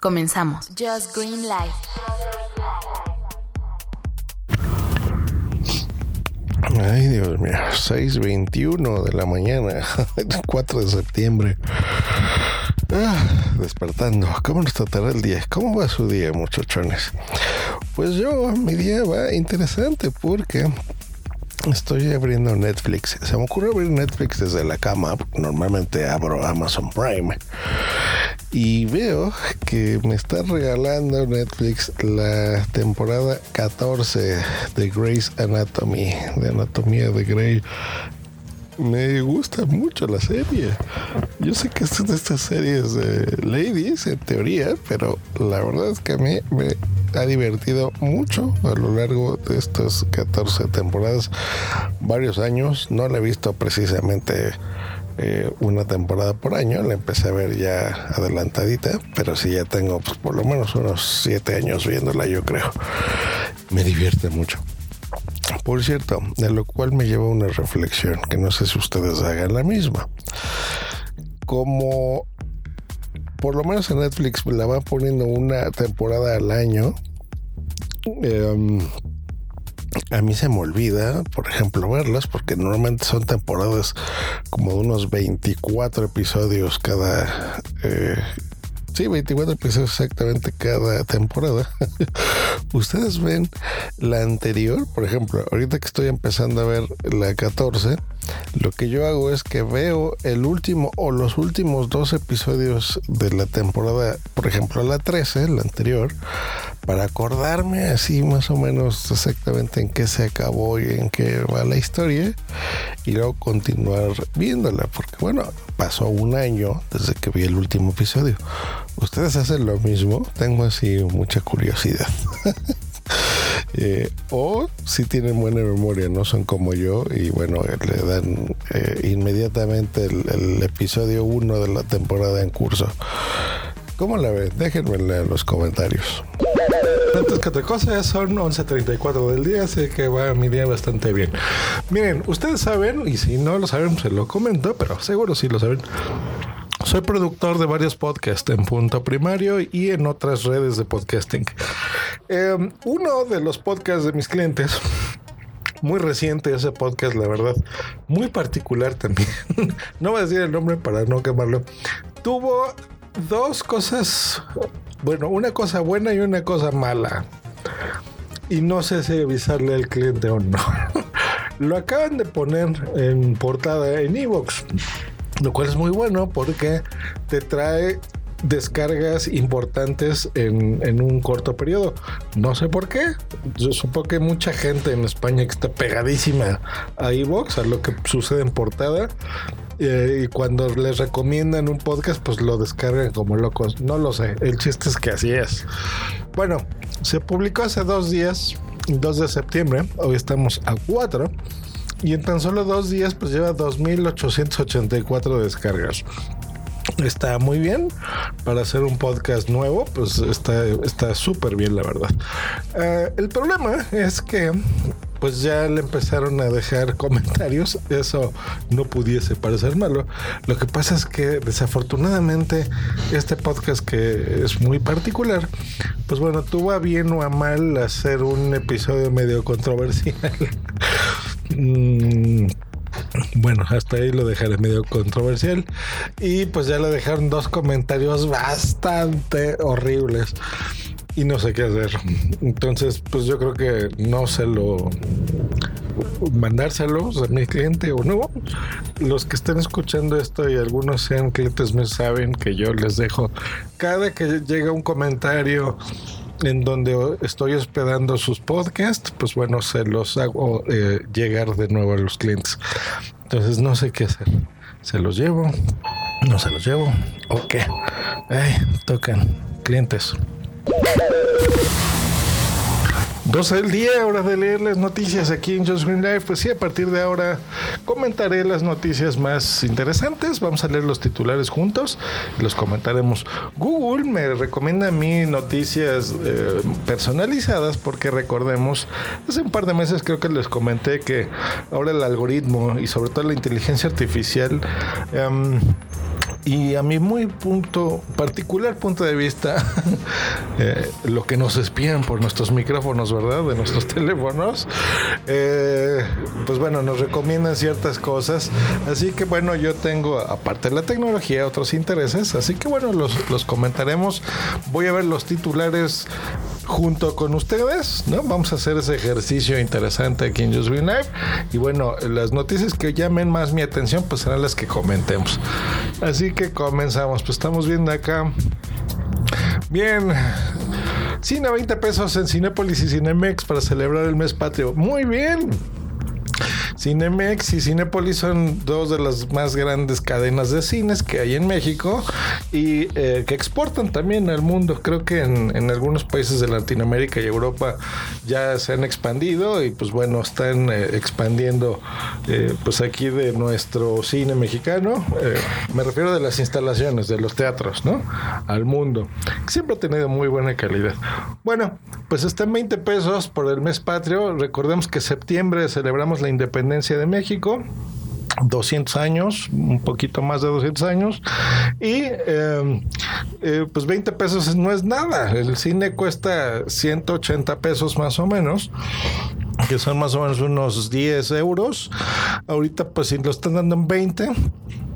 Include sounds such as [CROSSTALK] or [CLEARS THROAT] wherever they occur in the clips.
Comenzamos. Just Green Light. Ay, Dios mío, 6.21 de la mañana, [LAUGHS] 4 de septiembre. Ah, despertando. ¿Cómo nos tratará el día? ¿Cómo va su día, muchachones? Pues yo, mi día va interesante porque estoy abriendo Netflix. Se me ocurre abrir Netflix desde la cama. Normalmente abro Amazon Prime. Y veo que me está regalando Netflix la temporada 14 de Grey's Anatomy, de Anatomía de Grey. Me gusta mucho la serie. Yo sé que es de estas series de ladies, en teoría, pero la verdad es que a mí me ha divertido mucho a lo largo de estas 14 temporadas, varios años. No la he visto precisamente eh, una temporada por año, la empecé a ver ya adelantadita, pero sí ya tengo pues, por lo menos unos 7 años viéndola, yo creo. Me divierte mucho. Por cierto, de lo cual me lleva una reflexión que no sé si ustedes hagan la misma. Como por lo menos en Netflix la van poniendo una temporada al año. Em, a mí se me olvida, por ejemplo, verlas, porque normalmente son temporadas como de unos 24 episodios cada... Eh, sí, 24 episodios exactamente cada temporada. [LAUGHS] Ustedes ven la anterior, por ejemplo, ahorita que estoy empezando a ver la 14, lo que yo hago es que veo el último o los últimos dos episodios de la temporada, por ejemplo, la 13, la anterior, para acordarme así más o menos exactamente en qué se acabó y en qué va la historia y luego continuar viéndola, porque bueno, pasó un año desde que vi el último episodio. ¿Ustedes hacen lo mismo? Tengo así mucha curiosidad. [LAUGHS] Eh, o si tienen buena memoria, no son como yo y bueno, le dan eh, inmediatamente el, episodio 1 de la temporada en curso. ¿Cómo la ven? Déjenmela en los comentarios. Antes que otra cosa, son 11.34 del día, así que va mi día bastante bien. Miren, ustedes saben, y si no lo saben, se lo comento, pero seguro sí lo saben. Soy productor de varios podcasts en Punto Primario y en otras redes de podcasting. Em, uno de los podcasts de mis clientes muy reciente ese podcast, la verdad. Muy particular también. [LAUGHS] no voy a decir el nombre para no quemarlo. Tuvo dos cosas, bueno, una cosa buena y una cosa mala. Y no sé si avisarle al cliente o no. [LAUGHS] Lo acaban de poner en portada en Evox, lo cual es muy bueno porque te trae descargas importantes en, en, un corto periodo. No sé por qué. Yo supongo que mucha gente en España que está pegadísima a Evox, a lo que sucede en portada, eh, y cuando les recomiendan un podcast, pues lo descargan como locos. No lo sé. El chiste es que así es. Bueno, se publicó hace dos días, 2 de septiembre. Hoy estamos a 4. Y en tan solo dos días, pues lleva 2.884 descargas está muy bien para hacer un podcast nuevo pues está súper bien la verdad uh, el problema es que pues ya le empezaron a dejar [LAUGHS] comentarios. Eso no pudiese parecer malo. Lo que pasa es que desafortunadamente este podcast que es muy particular, pues bueno, tuvo a bien o a mal hacer un episodio medio controversial. [LAUGHS] Mm, bueno, hasta ahí lo dejaré medio controversial. Y pues ya le dejaron dos comentarios bastante horribles y no sé qué hacer. Entonces, pues yo creo que no se lo mandárselos a mi cliente o no. Los que estén escuchando esto y algunos sean clientes me saben que yo les dejo cada que llega un comentario en donde estoy hospedando sus podcasts, pues bueno, se los hago eh, llegar de nuevo a los clientes. Entonces no sé qué hacer. ¿Se los llevo? ¿No se los llevo? ¿O qué? Ay, tocan clientes. 12 del día, hora de leer las noticias aquí en Just Green Life. Pues sí, a partir de ahora comentaré las noticias más interesantes. Vamos a leer los titulares juntos, los comentaremos. Google me recomienda a mí noticias eh, personalizadas porque recordemos, hace un par de meses creo que les comenté que ahora el algoritmo y sobre todo la inteligencia artificial... Um, y a mi muy punto, particular punto de vista, [LAUGHS] eh, lo que nos espían por nuestros micrófonos, ¿verdad? De nuestros [LAUGHS] teléfonos, eh, pues bueno, nos recomiendan ciertas cosas. Así que bueno, yo tengo, aparte de la tecnología, otros intereses. Así que bueno, los, los comentaremos. Voy a ver los titulares junto con ustedes, ¿no? Vamos a hacer ese ejercicio interesante aquí en Just Green Live. Y bueno, las noticias que llamen más mi atención, pues serán las que comentemos. Así que comenzamos. Pues estamos viendo acá. Bien. Cine a 20 pesos en Cinépolis y Cinemex para celebrar el mes patrio. Muy bien. Cinemex y Cinepolis son dos de las más grandes cadenas de cines que hay en México y eh, que exportan también al mundo. Creo que en, algunos países de Latinoamérica y Europa ya se han expandido y pues bueno, están eh, expandiendo eh, pues aquí de nuestro cine mexicano. me refiero de las instalaciones, de los teatros, ¿no? Al mundo. Siempre ha tenido muy buena calidad. Bueno, pues está en 20 pesos por el mes patrio. Recordemos que septiembre celebramos la independencia de México. 200 años, un poquito más de 200 años, y em, eh, pues 20 pesos no es nada. El cine cuesta 180 pesos más o menos que son más o menos unos 10 euros. Ahorita, pues si lo están dando en 20,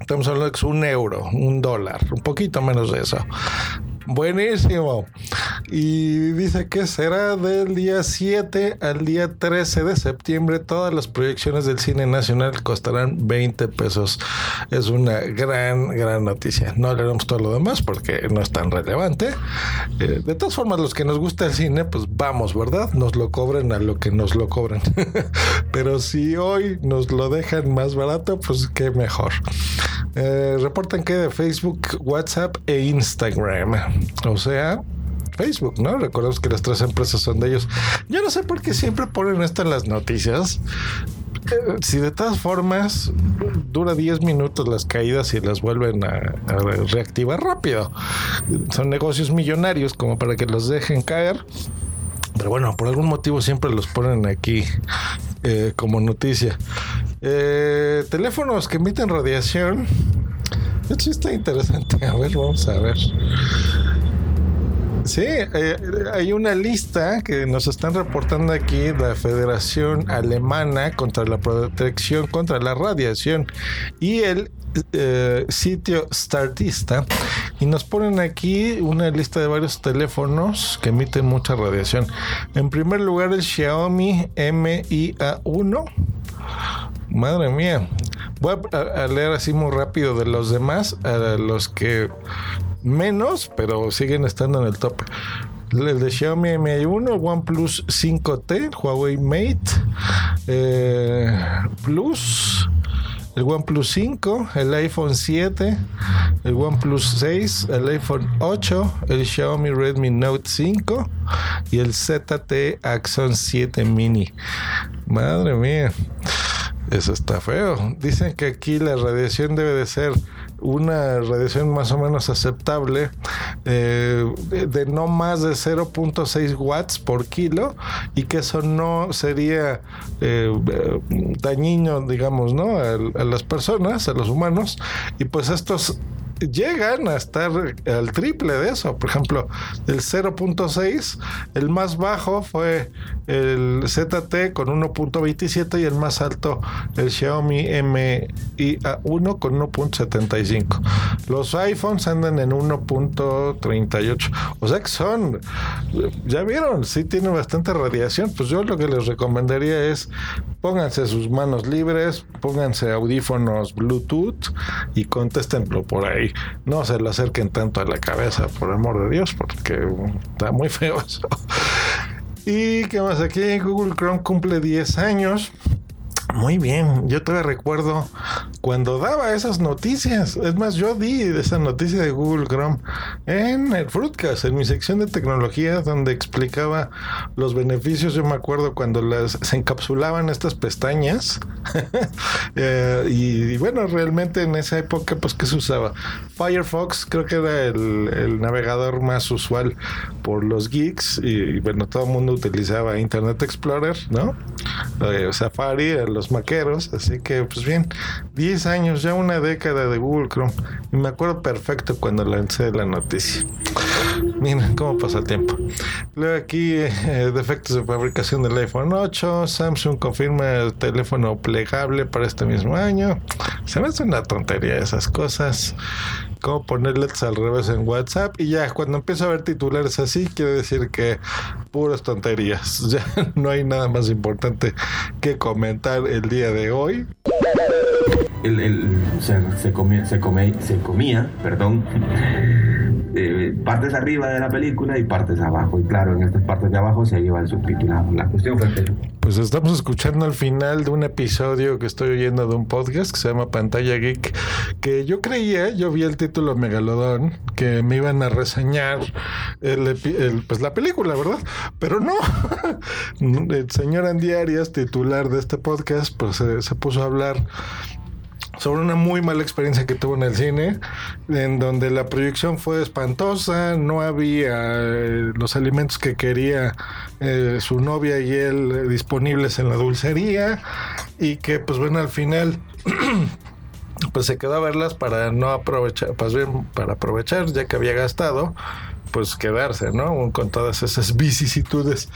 estamos hablando de un euro, un dólar, un poquito menos de eso. Buenísimo. Y dice que será del día 7 al día 13 de septiembre. Todas las proyecciones del cine nacional costarán 20 pesos. Es una gran, gran noticia. No leeremos todo lo demás porque no es tan relevante. Eh, de todas formas, los que nos gusta el cine, pues vamos, ¿verdad? Nos lo cobren a lo que nos lo cobren. [LAUGHS] Pero si hoy nos lo dejan más barato, pues qué mejor. Eh, reportan que de Facebook, WhatsApp e Instagram. O sea, Facebook, ¿no? Recordemos que las tres empresas son de ellos. Yo no sé por qué siempre ponen esto en las noticias. Eh, si de todas formas dura 10 minutos las caídas y las vuelven a, reactivar rápido. Son negocios millonarios como para que los dejen caer. Pero bueno, por algún motivo siempre los ponen aquí eh, como noticia. Eh, teléfonos que emiten radiación. Esto está interesante. [LAUGHS] A ver, vamos a ver. Sí, eh, hay una lista que nos están reportando aquí la Federación Alemana contra la Protección contra la Radiación y el eh, sitio Startista y nos ponen aquí una lista de varios teléfonos que emiten mucha radiación. En primer lugar el Xiaomi MIA1. Madre mía. Voy a, leer así muy rápido de los demás, a los que menos, pero siguen estando en el top. El de Xiaomi Mi1, el OnePlus 5T, Huawei Mate eh, Plus, el OnePlus 5, el iPhone 7, el OnePlus 6, el iPhone 8, el Xiaomi Redmi Note 5 y el ZT Axon 7 Mini. Madre mía, eso está feo. Dicen que aquí la radiación debe de ser una radiación más o menos aceptable eh, de, no más de 0.6 watts por kilo y que eso no sería eh, dañino, digamos, ¿no? A, a, las personas, a los humanos. Y pues estos llegan a estar al triple de eso. Por ejemplo, el 0.6, el más bajo fue el ZT con 1.27 y el más alto el Xiaomi Mi-A1 con 1.75. Los iPhones andan en 1.38. O sea que son, ya vieron, sí tienen bastante radiación. Pues yo lo que les recomendaría es pónganse sus manos libres, pónganse audífonos Bluetooth y contéstenlo por ahí. No se lo acerquen tanto a la cabeza, por amor de Dios, porque está muy feo eso. Y qué más aquí, Google Chrome cumple 10 años. Muy bien, yo todavía recuerdo cuando daba esas noticias. Es más, yo di esa noticia de Google Chrome en el Fruitcast, en mi sección de tecnología, donde explicaba los beneficios. Yo me acuerdo cuando las se encapsulaban estas pestañas. [LAUGHS] Eh, y, bueno, realmente en esa época, pues, ¿qué se usaba? Firefox, creo que era el, navegador más usual por los geeks. Y, bueno, todo el mundo utilizaba Internet Explorer, ¿no? eh, Safari, a maqueros. Así que, pues bien, 10 años, ya una década de Google Chrome. Y me acuerdo perfecto cuando lancé la noticia. Miren cómo pasa el tiempo. Luego aquí, eh, defectos de fabricación del iPhone 8. Samsung confirma el teléfono plegable para este mismo año. Se me hace una tontería esas cosas cómo poner LEDs al revés en WhatsApp y ya cuando empiezo a ver titulares así quiere decir que puras tonterías. [LAUGHS] Ya no hay nada más importante que comentar el día de hoy. El, se, comía, se, se comía perdón eh, partes arriba de la película y partes abajo y claro en estas partes de abajo se lleva el subtitulado la cuestión fue pues estamos escuchando al final de un episodio que estoy oyendo de un podcast que se llama Pantalla Geek, que yo creía, yo vi el título Megalodón, que me iban a reseñar el, pues la película, ¿verdad? Pero no. [LAUGHS] el señor Andy Arias, titular de este podcast, pues se puso a hablar sobre una muy mala experiencia que tuvo en el cine, en donde la proyección fue espantosa, no había eh, los alimentos que quería eh, su novia y él eh, disponibles en la dulcería y que pues bueno al final [CLEARS THROAT] pues se quedó a verlas para no aprovechar, pues bien para aprovechar ya que había gastado, pues quedarse, ¿no? Con todas esas vicisitudes.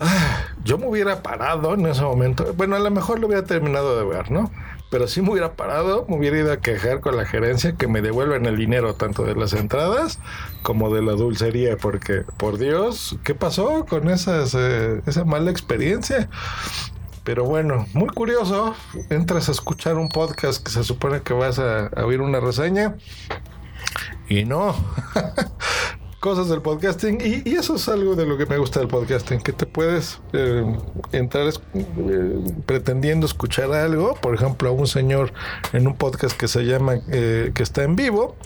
Ah, yo me hubiera parado en ese momento. Bueno, a lo mejor lo hubiera terminado de ver, ¿no? Pero si me hubiera parado, me hubiera ido a quejar con la gerencia que me devuelvan el dinero tanto de las entradas como de la dulcería, porque por Dios, ¿qué pasó con esas, eh, esa mala experiencia? Pero bueno, muy curioso, entras a escuchar un podcast que se supone que vas a, a oír una reseña y no. [LAUGHS] cosas del podcasting y, eso es algo de lo que me gusta del podcasting, que te puedes eh, entrar eh, pretendiendo escuchar algo, por ejemplo, a un señor en un podcast que se llama eh, que está en vivo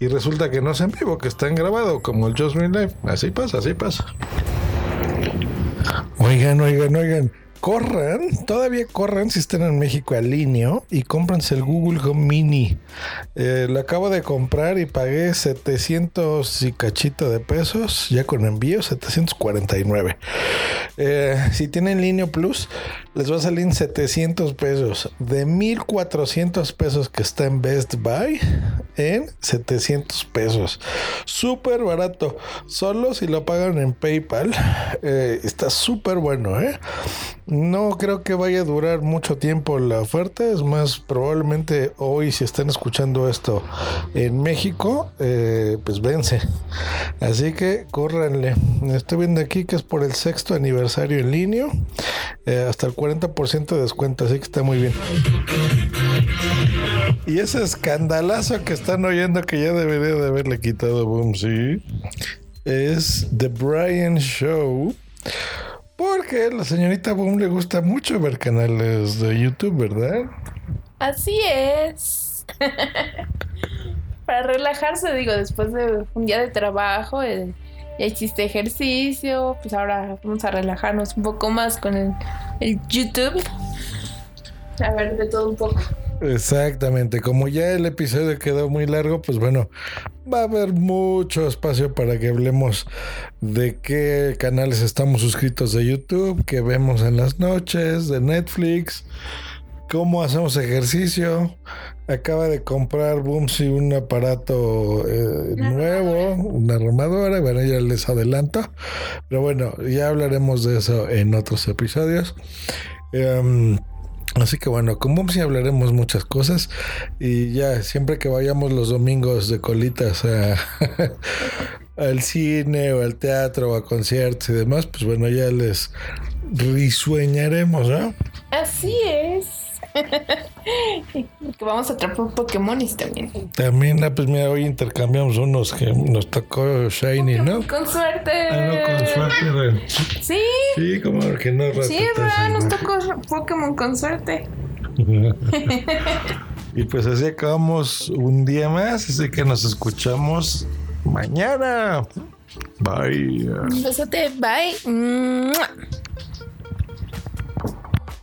y resulta que no es en vivo, que está en grabado, como el Just Green Live. Así pasa, así pasa. Oigan, oigan, oigan corran, todavía corran si están en México al línea y cómpranse el Google Home Mini. Eh, lo acabo de comprar y pagué 700 y cachito de pesos, ya con envío 749. Eh, si tienen línea Plus, les va a salir 700 pesos. De 1400 pesos que está en Best Buy, en 700 pesos. Súper barato. Solo si lo pagan en PayPal. [LAUGHS] Eh, está súper bueno, ¿eh? No creo que vaya a durar mucho tiempo la oferta. Es más, probablemente hoy, si están escuchando esto en México, eh, pues vence. Así que córranle. Estoy viendo aquí que es por el sexto aniversario en línea. Eh, hasta el 40% de descuento, así que está muy bien. Y ese escandalazo que están oyendo que ya debería de haberle quitado Boom, sí. Es The Brian Show. Porque a la señorita Boom le gusta mucho ver canales de YouTube, ¿verdad? Así es. [LAUGHS] Para relajarse, digo, después de un día de trabajo, eh, ya hiciste ejercicio, pues ahora vamos a relajarnos un poco más con el, el YouTube. A ver, de todo un poco. Exactamente, como ya el episodio quedó muy largo, pues bueno, va a haber mucho espacio para que hablemos de qué canales estamos suscritos de YouTube, qué vemos en las noches, de Netflix, cómo hacemos ejercicio. Acaba de comprar Boomsy un aparato eh, nuevo, una armadora, bueno, ya les adelanto, pero bueno, ya hablaremos de eso en otros episodios. Em, Así que bueno, con Bumsy hablaremos muchas cosas y ya siempre que vayamos los domingos de colitas [LAUGHS] al cine o al teatro o a conciertos y demás, pues bueno, ya les risueñaremos, ¿no? Así es. [LAUGHS] que vamos a atrapar Pokémonis también. También, ah, pues mira, hoy intercambiamos unos que nos tocó Shiny, ¿no? Con suerte. Ah, no, con suerte. Sí. Sí, como que no. Sí, verdad, nos tocó Pokémon con suerte. [LAUGHS] y pues así acabamos un día más, así que nos escuchamos mañana. Bye. Un besote, bye.